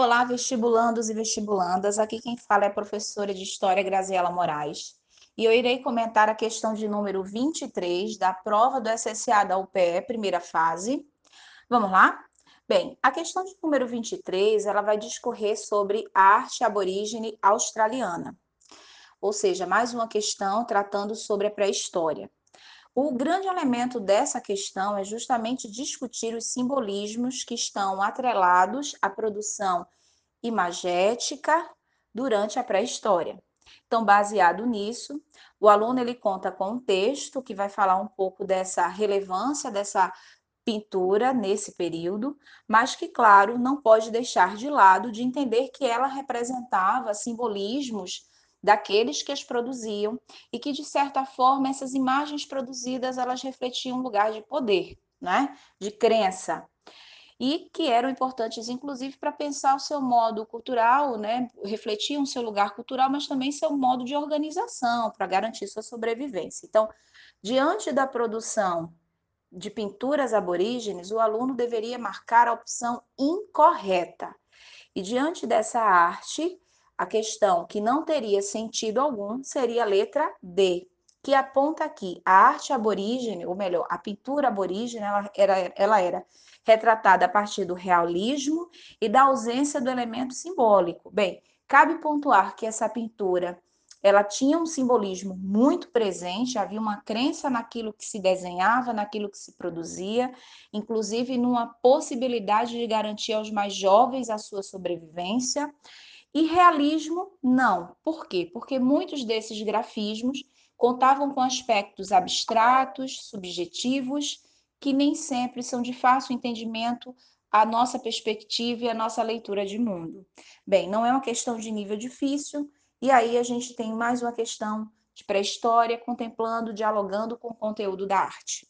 Olá, vestibulandos e vestibulandas. Aqui quem fala é a professora de História Graziela Moraes. E eu irei comentar a questão de número 23 da prova do SSA da UPE, primeira fase. Vamos lá? Bem, a questão de número 23, ela vai discorrer sobre a arte aborígene australiana. Ou seja, mais uma questão tratando sobre a pré-história. O grande elemento dessa questão é justamente discutir os simbolismos que estão atrelados à produção imagética durante a pré-história. Então, baseado nisso, o aluno ele conta com um texto que vai falar um pouco dessa relevância dessa pintura nesse período, mas que, claro, não pode deixar de lado de entender que ela representava simbolismos daqueles que as produziam e que de certa forma essas imagens produzidas elas refletiam um lugar de poder, né? De crença. E que eram importantes, inclusive, para pensar o seu modo cultural, né? refletiam seu lugar cultural, mas também seu modo de organização, para garantir sua sobrevivência. Então, diante da produção de pinturas aborígenes, o aluno deveria marcar a opção incorreta. E diante dessa arte, a questão que não teria sentido algum seria a letra D, que aponta aqui a arte aborígene, ou melhor, a pintura aborígene, ela era, ela era retratada a partir do realismo e da ausência do elemento simbólico. Bem, cabe pontuar que essa pintura ela tinha um simbolismo muito presente, havia uma crença naquilo que se desenhava, naquilo que se produzia, inclusive numa possibilidade de garantir aos mais jovens a sua sobrevivência. E realismo, não. Por quê? Porque muitos desses grafismos contavam com aspectos abstratos, subjetivos, que nem sempre são de fácil entendimento a nossa perspectiva e a nossa leitura de mundo. Bem, não é uma questão de nível difícil, e aí a gente tem mais uma questão de pré-história, contemplando, dialogando com o conteúdo da arte.